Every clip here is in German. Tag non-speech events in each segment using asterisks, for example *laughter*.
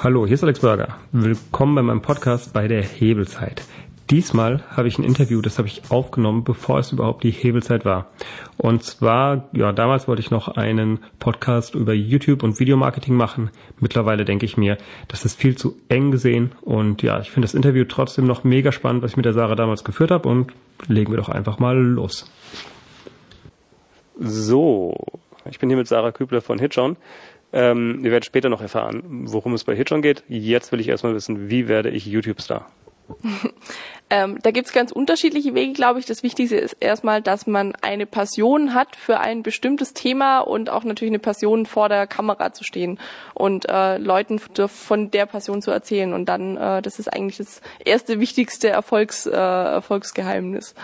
Hallo, hier ist Alex Burger. Willkommen bei meinem Podcast bei der Hebelzeit. Diesmal habe ich ein Interview, das habe ich aufgenommen, bevor es überhaupt die Hebelzeit war. Und zwar, ja, damals wollte ich noch einen Podcast über YouTube und Videomarketing machen. Mittlerweile denke ich mir, das ist viel zu eng gesehen. Und ja, ich finde das Interview trotzdem noch mega spannend, was ich mit der Sarah damals geführt habe. Und legen wir doch einfach mal los. So, ich bin hier mit Sarah Kübler von Hitchon. Ähm, ihr werdet später noch erfahren, worum es bei Hitchon geht. Jetzt will ich erstmal wissen, wie werde ich YouTube-Star? *laughs* ähm, da gibt's ganz unterschiedliche Wege, glaube ich. Das Wichtigste ist erstmal, dass man eine Passion hat für ein bestimmtes Thema und auch natürlich eine Passion vor der Kamera zu stehen und äh, Leuten von der Passion zu erzählen. Und dann, äh, das ist eigentlich das erste wichtigste Erfolgs, äh, Erfolgsgeheimnis.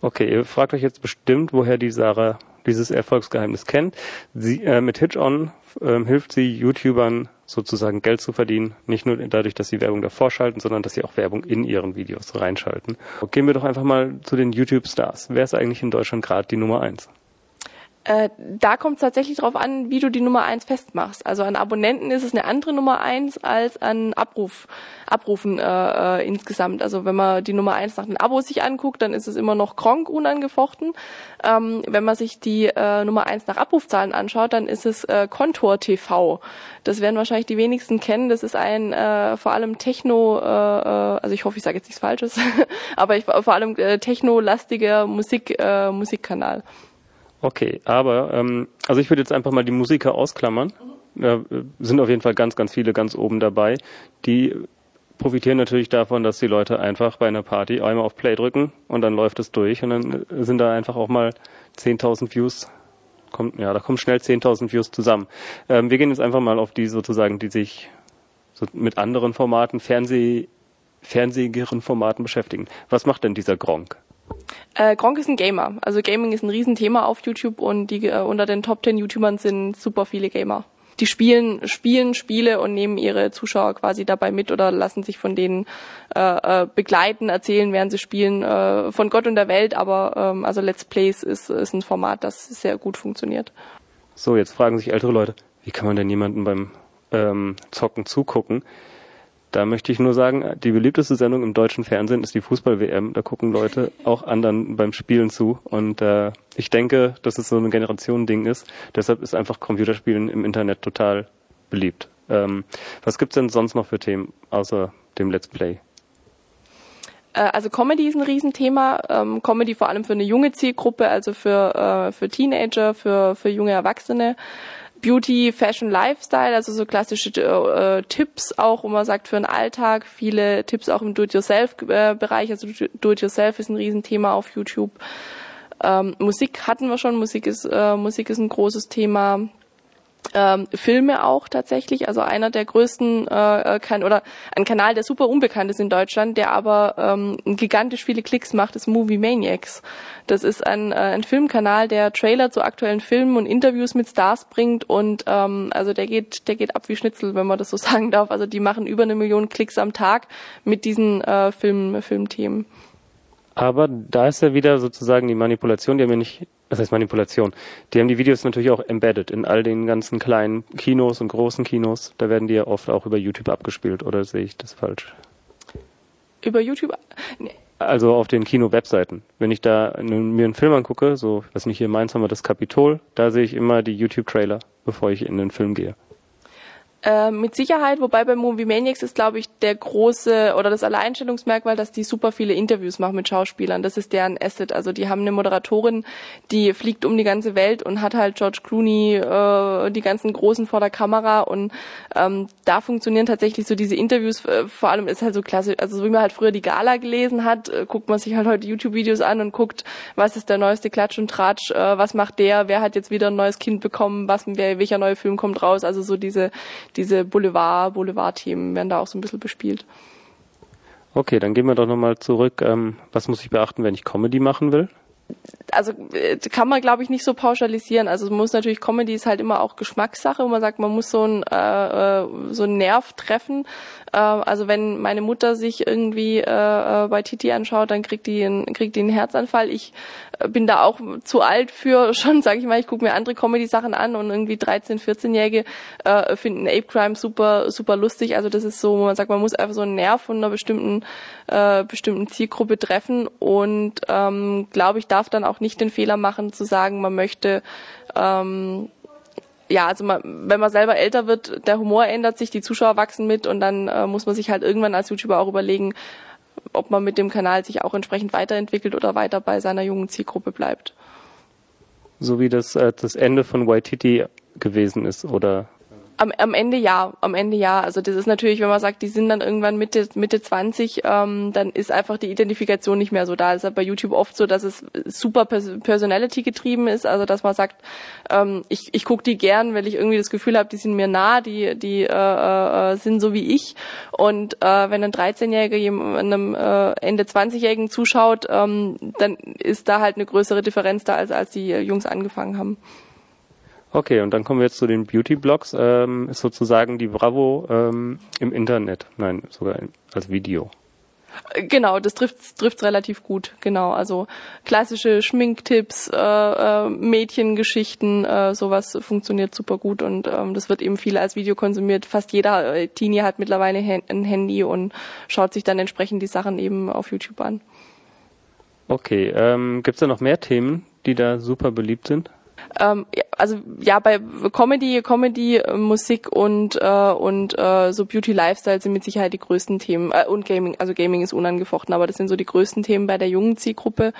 Okay, ihr fragt euch jetzt bestimmt, woher die Sarah dieses Erfolgsgeheimnis kennt. Sie, äh, mit Hitch-On äh, hilft sie YouTubern sozusagen Geld zu verdienen. Nicht nur dadurch, dass sie Werbung davor schalten, sondern dass sie auch Werbung in ihren Videos reinschalten. Gehen wir doch einfach mal zu den YouTube-Stars. Wer ist eigentlich in Deutschland gerade die Nummer eins? Äh, da kommt es tatsächlich darauf an, wie du die Nummer eins festmachst. Also an Abonnenten ist es eine andere Nummer eins als an Abruf, Abrufen äh, äh, insgesamt. Also wenn man die Nummer eins nach den Abos sich anguckt, dann ist es immer noch Kronk unangefochten. Ähm, wenn man sich die äh, Nummer eins nach Abrufzahlen anschaut, dann ist es äh, Contour TV. Das werden wahrscheinlich die wenigsten kennen. Das ist ein äh, vor allem Techno, äh, äh also ich hoffe, ich sage jetzt nichts Falsches, *laughs* aber ich, vor allem äh, Techno-lastiger Musik, äh, Musikkanal. Okay, aber ähm, also ich würde jetzt einfach mal die Musiker ausklammern. Da sind auf jeden Fall ganz, ganz viele ganz oben dabei. Die profitieren natürlich davon, dass die Leute einfach bei einer Party einmal auf Play drücken und dann läuft es durch und dann sind da einfach auch mal 10.000 Views. Kommt, ja, da kommen schnell 10.000 Views zusammen. Ähm, wir gehen jetzt einfach mal auf die sozusagen, die sich so mit anderen Formaten, Fernseh, fernsehigeren Formaten beschäftigen. Was macht denn dieser Gronk? Äh, Gronk ist ein Gamer. Also Gaming ist ein Riesenthema auf YouTube und die äh, unter den Top 10 YouTubern sind super viele Gamer. Die spielen, spielen Spiele und nehmen ihre Zuschauer quasi dabei mit oder lassen sich von denen äh, äh, begleiten, erzählen, während sie spielen, äh, von Gott und der Welt. Aber ähm, also Let's Plays ist, ist ein Format, das sehr gut funktioniert. So, jetzt fragen sich ältere Leute, wie kann man denn jemanden beim ähm, Zocken zugucken? Da möchte ich nur sagen, die beliebteste Sendung im deutschen Fernsehen ist die Fußball-WM. Da gucken Leute auch anderen beim Spielen zu. Und äh, ich denke, dass es so ein Generationending ist. Deshalb ist einfach Computerspielen im Internet total beliebt. Ähm, was gibt's denn sonst noch für Themen außer dem Let's Play? Äh, also Comedy ist ein Riesenthema. Ähm, Comedy vor allem für eine junge Zielgruppe, also für, äh, für Teenager, für, für junge Erwachsene. Beauty, Fashion, Lifestyle, also so klassische äh, Tipps auch, wo man sagt, für den Alltag, viele Tipps auch im Do-it-yourself-Bereich, also Do-it-yourself ist ein Riesenthema auf YouTube. Ähm, Musik hatten wir schon, Musik ist, äh, Musik ist ein großes Thema ähm, Filme auch tatsächlich. Also einer der größten äh, kann oder ein Kanal, der super unbekannt ist in Deutschland, der aber ähm, gigantisch viele Klicks macht, ist Movie Maniacs. Das ist ein, äh, ein Filmkanal, der Trailer zu aktuellen Filmen und Interviews mit Stars bringt und ähm, also der geht, der geht ab wie Schnitzel, wenn man das so *laughs* sagen darf. Also die machen über eine Million Klicks am Tag mit diesen äh, Film, Filmthemen. Aber da ist ja wieder sozusagen die Manipulation, die haben ja nicht das heißt Manipulation. Die haben die Videos natürlich auch embedded in all den ganzen kleinen Kinos und großen Kinos. Da werden die ja oft auch über YouTube abgespielt, oder sehe ich das falsch? Über YouTube? Nee. Also auf den Kino-Webseiten. Wenn ich da mir einen Film angucke, so, was mich hier meint, haben wir das Kapitol, da sehe ich immer die YouTube-Trailer, bevor ich in den Film gehe. Äh, mit Sicherheit, wobei bei Movie Maniacs ist, glaube ich, der große oder das Alleinstellungsmerkmal, dass die super viele Interviews machen mit Schauspielern. Das ist deren Asset. Also die haben eine Moderatorin, die fliegt um die ganze Welt und hat halt George Clooney, äh, die ganzen Großen vor der Kamera und ähm, da funktionieren tatsächlich so diese Interviews, äh, vor allem ist halt so klassisch, also so wie man halt früher die Gala gelesen hat, äh, guckt man sich halt heute YouTube-Videos an und guckt, was ist der neueste Klatsch und Tratsch, äh, was macht der, wer hat jetzt wieder ein neues Kind bekommen, was, wer, welcher neue Film kommt raus, also so diese diese Boulevard, Boulevard-Themen werden da auch so ein bisschen bespielt. Okay, dann gehen wir doch nochmal zurück. Ähm, was muss ich beachten, wenn ich Comedy machen will? Also äh, kann man glaube ich nicht so pauschalisieren. Also man muss natürlich Comedy ist halt immer auch Geschmackssache, wo man sagt, man muss so einen äh, äh, so einen Nerv treffen. Äh, also wenn meine Mutter sich irgendwie äh, äh bei Titi anschaut, dann kriegt die einen, kriegt die einen Herzanfall. Ich bin da auch zu alt für *laughs* schon, sage ich mal, ich gucke mir andere Comedy-Sachen an und irgendwie 13, 14-Jährige äh, finden Ape Crime super super lustig. Also das ist so, man sagt, man muss einfach so einen Nerv von einer bestimmten äh, bestimmten Zielgruppe treffen und ähm, glaube ich darf dann auch nicht den Fehler machen zu sagen, man möchte ähm, ja, also man, wenn man selber älter wird, der Humor ändert sich, die Zuschauer wachsen mit und dann äh, muss man sich halt irgendwann als YouTuber auch überlegen, ob man mit dem Kanal sich auch entsprechend weiterentwickelt oder weiter bei seiner jungen Zielgruppe bleibt. So wie das äh, das Ende von Waititi gewesen ist, oder? Am, am Ende ja, am Ende ja. Also das ist natürlich, wenn man sagt, die sind dann irgendwann Mitte Mitte 20, ähm, dann ist einfach die Identifikation nicht mehr so da. Es ist halt bei YouTube oft so, dass es super Personality getrieben ist, also dass man sagt, ähm, ich, ich gucke die gern, weil ich irgendwie das Gefühl habe, die sind mir nah, die die äh, äh, sind so wie ich. Und äh, wenn ein 13-Jähriger einem äh, Ende 20-Jährigen zuschaut, ähm, dann ist da halt eine größere Differenz da, als als die Jungs angefangen haben. Okay, und dann kommen wir jetzt zu den Beauty-Blogs. Ähm, ist sozusagen die Bravo ähm, im Internet. Nein, sogar als Video. Genau, das trifft trifft's relativ gut. Genau, also klassische Schminktipps, äh, äh, Mädchengeschichten, äh, sowas funktioniert super gut und ähm, das wird eben viel als Video konsumiert. Fast jeder äh, Teenie hat mittlerweile ein Handy und schaut sich dann entsprechend die Sachen eben auf YouTube an. Okay, ähm, gibt's da noch mehr Themen, die da super beliebt sind? Ähm, also ja, bei Comedy, Comedy, Musik und äh, und äh, so Beauty Lifestyle sind mit Sicherheit die größten Themen äh, und Gaming. Also Gaming ist unangefochten, aber das sind so die größten Themen bei der jungen Zielgruppe.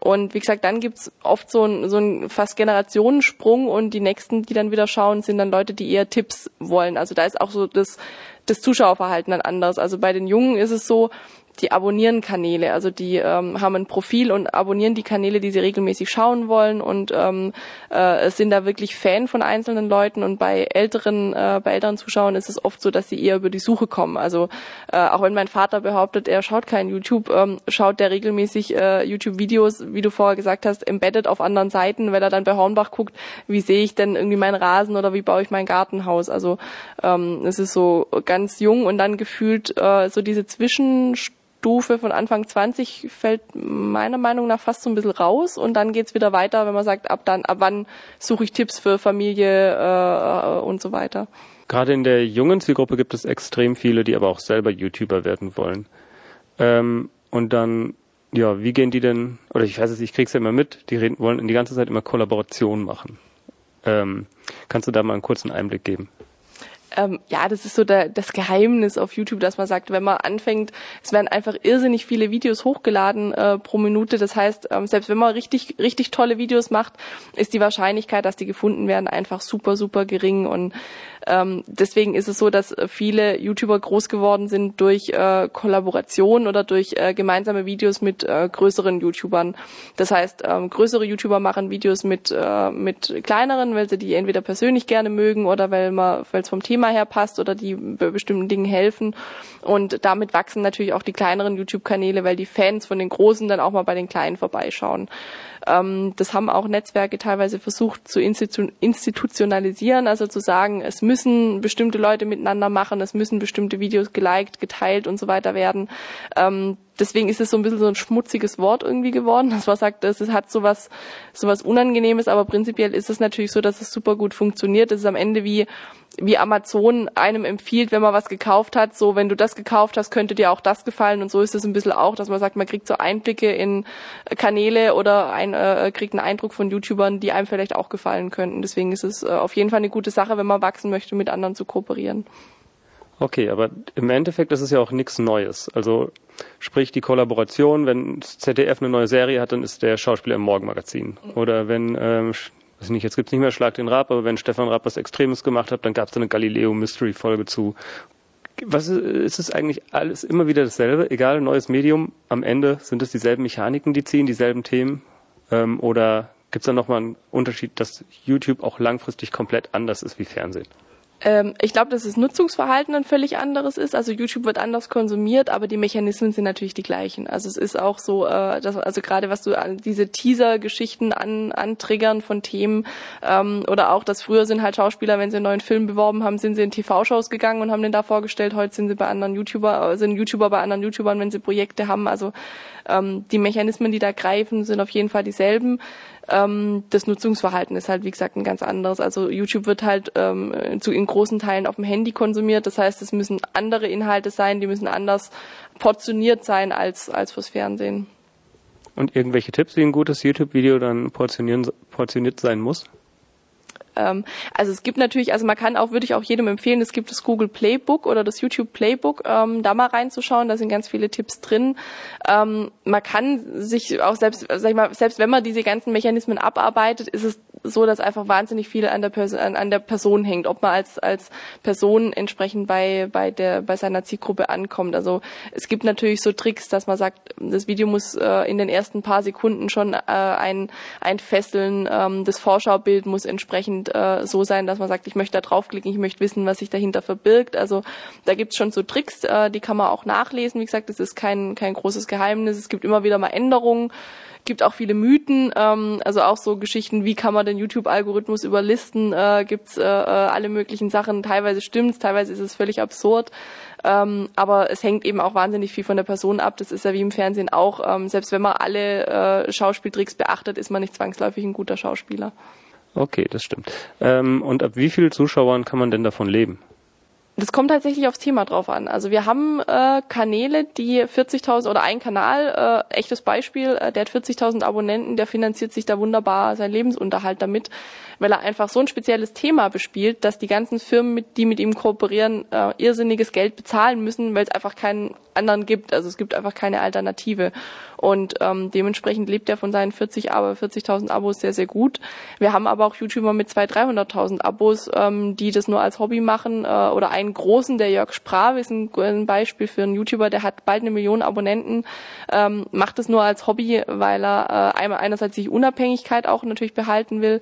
Und wie gesagt, dann gibt's oft so ein, so ein fast Generationensprung und die nächsten, die dann wieder schauen, sind dann Leute, die eher Tipps wollen. Also da ist auch so das, das Zuschauerverhalten dann anders. Also bei den Jungen ist es so, die abonnieren Kanäle, also die ähm, haben ein Profil und abonnieren die Kanäle, die sie regelmäßig schauen wollen und ähm, äh, sind da wirklich Fan von einzelnen Leuten und bei älteren, äh, bei älteren Zuschauern ist es oft so, dass sie eher über die Suche kommen. Also äh, auch wenn mein Vater behauptet, er schaut kein YouTube, ähm, schaut der regelmäßig äh, YouTube-Videos, wie du vorher gesagt hast, embedded auf anderen Seiten, wenn er dann bei Hornbach guckt, wie sehe ich denn irgendwie meinen Rasen oder wie baue ich mein Gartenhaus. Also ähm, es ist so ganz jung und dann gefühlt äh, so diese Zwischen Stufe von Anfang 20 fällt meiner Meinung nach fast so ein bisschen raus und dann geht's wieder weiter, wenn man sagt, ab dann, ab wann suche ich Tipps für Familie äh, und so weiter. Gerade in der jungen Zielgruppe gibt es extrem viele, die aber auch selber YouTuber werden wollen. Ähm, und dann, ja, wie gehen die denn, oder ich weiß es, ich krieg's ja immer mit, die reden, wollen die ganze Zeit immer Kollaborationen machen. Ähm, kannst du da mal einen kurzen Einblick geben? Ähm, ja, das ist so der, das Geheimnis auf YouTube, dass man sagt, wenn man anfängt, es werden einfach irrsinnig viele Videos hochgeladen äh, pro Minute. Das heißt, ähm, selbst wenn man richtig, richtig tolle Videos macht, ist die Wahrscheinlichkeit, dass die gefunden werden, einfach super, super gering. Und ähm, deswegen ist es so, dass viele YouTuber groß geworden sind durch äh, Kollaboration oder durch äh, gemeinsame Videos mit äh, größeren YouTubern. Das heißt, ähm, größere YouTuber machen Videos mit, äh, mit kleineren, weil sie die entweder persönlich gerne mögen oder weil man, weil es vom Thema her passt oder die bestimmten Dingen helfen. Und damit wachsen natürlich auch die kleineren YouTube-Kanäle, weil die Fans von den Großen dann auch mal bei den Kleinen vorbeischauen. Ähm, das haben auch Netzwerke teilweise versucht zu institu institutionalisieren, also zu sagen, es müssen bestimmte Leute miteinander machen, es müssen bestimmte Videos geliked, geteilt und so weiter werden. Ähm, deswegen ist es so ein bisschen so ein schmutziges Wort irgendwie geworden, dass man sagt, es hat sowas, sowas Unangenehmes, aber prinzipiell ist es natürlich so, dass es super gut funktioniert. Es ist am Ende wie, wie Amazon einem empfiehlt, wenn man was gekauft hat, so wenn du das gekauft hast, könnte dir auch das gefallen und so ist es ein bisschen auch, dass man sagt, man kriegt so Einblicke in Kanäle oder ein, äh, kriegt einen Eindruck von YouTubern, die einem vielleicht auch gefallen könnten. Deswegen ist es äh, auf jeden Fall eine gute Sache, wenn man wachsen möchte, mit anderen zu kooperieren. Okay, aber im Endeffekt ist es ja auch nichts Neues. Also sprich die Kollaboration, wenn ZDF eine neue Serie hat, dann ist der Schauspieler im Morgenmagazin. Oder wenn, ähm, weiß nicht, jetzt gibt's nicht mehr Schlag den Rab, aber wenn Stefan Raab was Extremes gemacht hat, dann gab's da eine Galileo Mystery Folge zu. Was ist, ist es eigentlich alles immer wieder dasselbe? Egal, neues Medium, am Ende sind es dieselben Mechaniken, die ziehen, dieselben Themen? Ähm, oder gibt's da nochmal einen Unterschied, dass YouTube auch langfristig komplett anders ist wie Fernsehen? Ähm, ich glaube, dass das Nutzungsverhalten ein völlig anderes ist. Also YouTube wird anders konsumiert, aber die Mechanismen sind natürlich die gleichen. Also es ist auch so, äh, dass, also gerade was du an diese Teaser-Geschichten an, antriggern von Themen ähm, oder auch, dass früher sind halt Schauspieler, wenn sie einen neuen Film beworben haben, sind sie in TV-Shows gegangen und haben den da vorgestellt. Heute sind sie bei anderen YouTuber, äh, sind YouTuber bei anderen YouTubern, wenn sie Projekte haben. Also ähm, die Mechanismen, die da greifen, sind auf jeden Fall dieselben. Ähm, das Nutzungsverhalten ist halt, wie gesagt, ein ganz anderes. Also YouTube wird halt ähm, zu, in großen Teilen auf dem Handy konsumiert. Das heißt, es müssen andere Inhalte sein, die müssen anders portioniert sein als, als fürs Fernsehen. Und irgendwelche Tipps, wie ein gutes YouTube-Video dann portioniert sein muss? Ähm, also es gibt natürlich, also man kann auch, würde ich auch jedem empfehlen, es gibt das Google Playbook oder das YouTube Playbook, ähm, da mal reinzuschauen, da sind ganz viele Tipps drin. Ähm, man kann sich auch selbst, sag ich mal, selbst wenn man diese ganzen Mechanismen abarbeitet, ist es so, dass einfach wahnsinnig viel an der, Person, an, an der Person hängt, ob man als, als Person entsprechend bei, bei, der, bei seiner Zielgruppe ankommt. Also es gibt natürlich so Tricks, dass man sagt, das Video muss äh, in den ersten paar Sekunden schon äh, ein, ein ähm, das Vorschaubild muss entsprechend äh, so sein, dass man sagt, ich möchte da draufklicken, ich möchte wissen, was sich dahinter verbirgt. Also da gibt's schon so Tricks, äh, die kann man auch nachlesen. Wie gesagt, das ist kein, kein großes Geheimnis. Es gibt immer wieder mal Änderungen gibt auch viele Mythen, ähm, also auch so Geschichten, wie kann man den YouTube-Algorithmus überlisten, äh, gibt's äh, äh, alle möglichen Sachen. Teilweise stimmt's, teilweise ist es völlig absurd. Ähm, aber es hängt eben auch wahnsinnig viel von der Person ab. Das ist ja wie im Fernsehen auch. Ähm, selbst wenn man alle äh, Schauspieltricks beachtet, ist man nicht zwangsläufig ein guter Schauspieler. Okay, das stimmt. Ähm, und ab wie vielen Zuschauern kann man denn davon leben? Das kommt tatsächlich aufs Thema drauf an. Also wir haben äh, Kanäle, die 40.000 oder ein Kanal, äh, echtes Beispiel, äh, der hat 40.000 Abonnenten, der finanziert sich da wunderbar seinen Lebensunterhalt damit, weil er einfach so ein spezielles Thema bespielt, dass die ganzen Firmen, mit, die mit ihm kooperieren, äh, irrsinniges Geld bezahlen müssen, weil es einfach keinen anderen gibt. Also es gibt einfach keine Alternative. Und ähm, dementsprechend lebt er von seinen 40 aber 40.000 Abos sehr sehr gut. Wir haben aber auch YouTuber mit 200.000, 300.000 Abos, ähm, die das nur als Hobby machen. Äh, oder einen großen, der Jörg Sprave ist ein, ein, Beispiel für einen YouTuber, der hat bald eine Million Abonnenten, ähm, macht es nur als Hobby, weil er äh, einerseits sich Unabhängigkeit auch natürlich behalten will,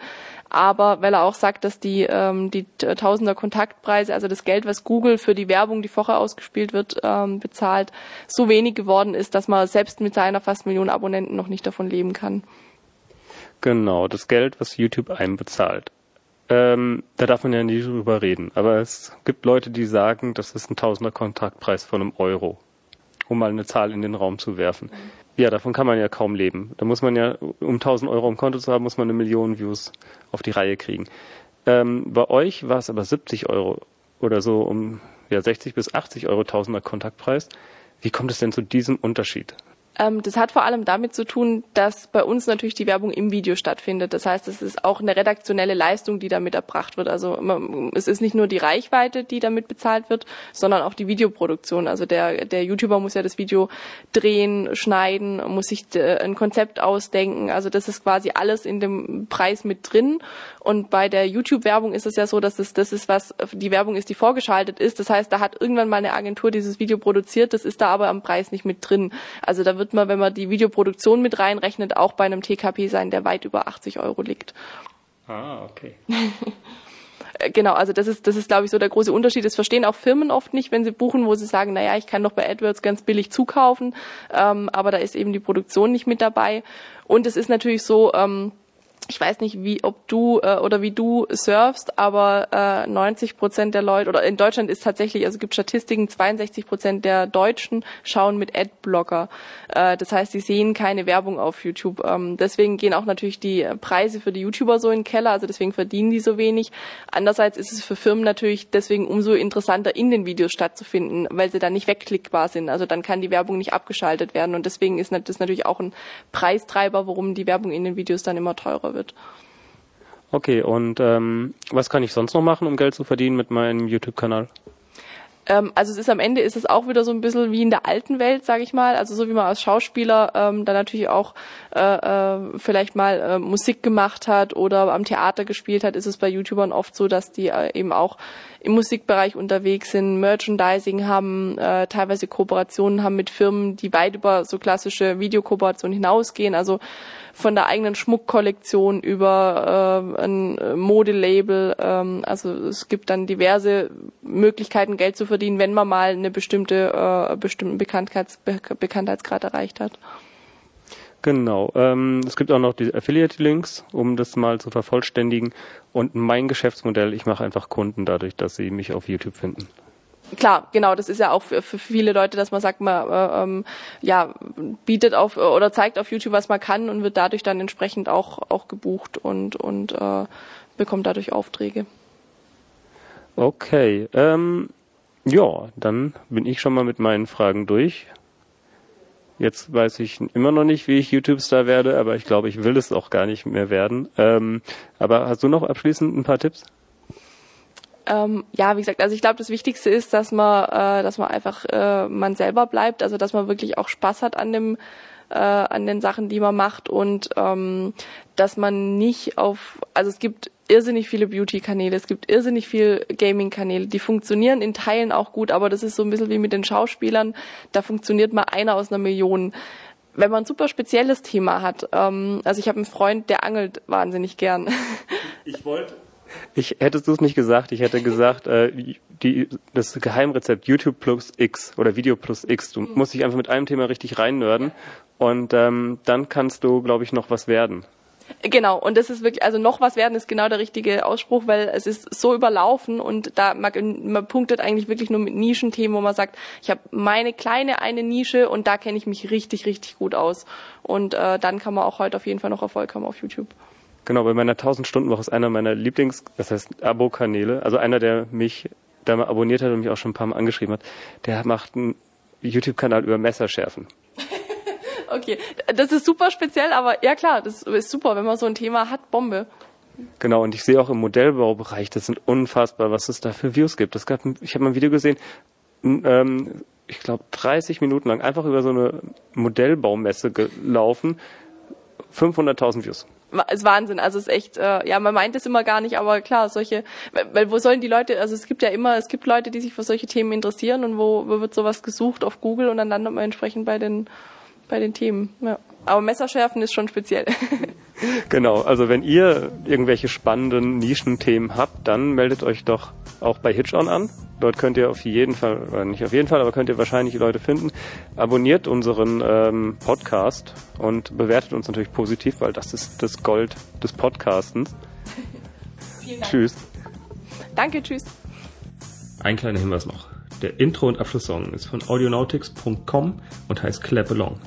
aber weil er auch sagt, dass die, ähm, die Tausender Kontaktpreise, also das Geld, was Google für die Werbung, die vorher ausgespielt wird, ähm, bezahlt, so wenig geworden ist, dass man selbst mit seiner fast Million Abonnenten noch nicht davon leben kann. Genau, das Geld, was YouTube einem bezahlt. Ähm, da darf man ja nie drüber reden. Aber es gibt Leute, die sagen, das ist ein Tausender Kontaktpreis von einem Euro, um mal eine Zahl in den Raum zu werfen. Ja, davon kann man ja kaum leben. Da muss man ja, um 1000 Euro im Konto zu haben, muss man eine Million Views auf die Reihe kriegen. Ähm, bei euch war es aber 70 Euro oder so um ja, 60 bis 80 Euro Tausender Kontaktpreis. Wie kommt es denn zu diesem Unterschied? Ähm, das hat vor allem damit zu tun, dass bei uns natürlich die Werbung im Video stattfindet. Das heißt, es ist auch eine redaktionelle Leistung, die damit erbracht wird. Also es ist nicht nur die Reichweite, die damit bezahlt wird, sondern auch die Videoproduktion. Also der, der YouTuber muss ja das Video drehen, schneiden, muss sich äh, ein Konzept ausdenken. Also das ist quasi alles in dem Preis mit drin. Und bei der YouTube-Werbung ist es ja so, dass es das ist, was die Werbung ist, die vorgeschaltet ist. Das heißt, da hat irgendwann mal eine Agentur dieses Video produziert. Das ist da aber am Preis nicht mit drin. Also da wird wird man, wenn man die Videoproduktion mit reinrechnet, auch bei einem TKP sein, der weit über 80 Euro liegt. Ah, okay. *laughs* genau, also das ist, das ist, glaube ich, so der große Unterschied. Das verstehen auch Firmen oft nicht, wenn sie buchen, wo sie sagen, naja, ich kann doch bei AdWords ganz billig zukaufen, ähm, aber da ist eben die Produktion nicht mit dabei. Und es ist natürlich so, ähm, ich weiß nicht, wie ob du äh, oder wie du surfst, aber äh, 90 Prozent der Leute oder in Deutschland ist tatsächlich, also gibt Statistiken, 62 Prozent der Deutschen schauen mit Adblocker. Äh, das heißt, sie sehen keine Werbung auf YouTube. Ähm, deswegen gehen auch natürlich die Preise für die YouTuber so in den Keller, also deswegen verdienen die so wenig. Andererseits ist es für Firmen natürlich deswegen umso interessanter, in den Videos stattzufinden, weil sie dann nicht wegklickbar sind. Also dann kann die Werbung nicht abgeschaltet werden und deswegen ist das natürlich auch ein Preistreiber, warum die Werbung in den Videos dann immer teurer wird wird. Okay, und ähm, was kann ich sonst noch machen, um Geld zu verdienen mit meinem YouTube-Kanal? Ähm, also es ist am Ende ist es auch wieder so ein bisschen wie in der alten Welt, sage ich mal. Also so wie man als Schauspieler ähm, dann natürlich auch äh, äh, vielleicht mal äh, Musik gemacht hat oder am Theater gespielt hat, ist es bei YouTubern oft so, dass die äh, eben auch im Musikbereich unterwegs sind, Merchandising haben, äh, teilweise Kooperationen haben mit Firmen, die weit über so klassische Videokooperationen hinausgehen. Also von der eigenen Schmuckkollektion über äh, ein Modelabel. Ähm, also es gibt dann diverse Möglichkeiten, Geld zu verdienen, wenn man mal eine bestimmte äh, bestimmten Bekanntheits Be Bekanntheitsgrad erreicht hat. Genau. Ähm, es gibt auch noch die Affiliate-Links, um das mal zu vervollständigen. Und mein Geschäftsmodell, ich mache einfach Kunden dadurch, dass sie mich auf YouTube finden klar, genau, das ist ja auch für, für viele Leute, dass man sagt, man äh, ähm, ja bietet auf oder zeigt auf YouTube, was man kann und wird dadurch dann entsprechend auch auch gebucht und und äh, bekommt dadurch Aufträge. Okay, ähm, ja, dann bin ich schon mal mit meinen Fragen durch. Jetzt weiß ich immer noch nicht, wie ich YouTube-Star werde, aber ich glaube, ich will es auch gar nicht mehr werden. Ähm, aber hast du noch abschließend ein paar Tipps? ähm, ja, wie gesagt, also ich glaube, das Wichtigste ist, dass man, äh, dass man einfach äh, man selber bleibt, also dass man wirklich auch Spaß hat an dem äh, an den Sachen, die man macht und ähm, dass man nicht auf, also es gibt irrsinnig viele Beauty-Kanäle, es gibt irrsinnig viele Gaming-Kanäle, die funktionieren in Teilen auch gut, aber das ist so ein bisschen wie mit den Schauspielern, da funktioniert mal einer aus einer Million wenn man ein super spezielles Thema hat, ähm, also ich habe einen Freund, der angelt wahnsinnig gern. Ich wollte ich hättest du es nicht gesagt, ich hätte gesagt, äh, die, das Geheimrezept YouTube plus X oder Video plus X. Du musst dich einfach mit einem Thema richtig reinnörden und ähm, dann kannst du, glaube ich, noch was werden. Genau, und das ist wirklich, also noch was werden ist genau der richtige Ausspruch, weil es ist so überlaufen und da man, man punktet eigentlich wirklich nur mit Nischenthemen, wo man sagt, ich habe meine kleine eine Nische und da kenne ich mich richtig, richtig gut aus. Und äh, dann kann man auch heute auf jeden Fall noch Erfolg haben auf YouTube. Genau, bei meiner 1000-Stunden-Woche ist einer meiner Lieblings-, das heißt Abo-Kanäle, also einer, der mich da mal abonniert hat und mich auch schon ein paar Mal angeschrieben hat, der macht einen YouTube-Kanal über Messerschärfen. *laughs* okay, das ist super speziell, aber ja klar, das ist super, wenn man so ein Thema hat, Bombe. Genau, und ich sehe auch im Modellbaubereich, das sind unfassbar, was es da für Views gibt. Es gab, ich habe mal ein Video gesehen, ähm, ich glaube 30 Minuten lang einfach über so eine Modellbaumesse gelaufen, 500.000 Views ist Wahnsinn. Also es ist echt, äh, ja, man meint es immer gar nicht, aber klar, solche, weil wo sollen die Leute, also es gibt ja immer, es gibt Leute, die sich für solche Themen interessieren und wo, wo wird sowas gesucht auf Google und dann landet man entsprechend bei den, bei den Themen. Ja. Aber Messerschärfen ist schon speziell. *laughs* Genau, also wenn ihr irgendwelche spannenden Nischenthemen habt, dann meldet euch doch auch bei HitchOn an. Dort könnt ihr auf jeden Fall, oder nicht auf jeden Fall, aber könnt ihr wahrscheinlich Leute finden. Abonniert unseren ähm, Podcast und bewertet uns natürlich positiv, weil das ist das Gold des Podcastens. *laughs* Vielen Dank. Tschüss. Danke, tschüss. Ein kleiner Hinweis noch. Der Intro- und Abschlusssong ist von audionautics.com und heißt Clap Along.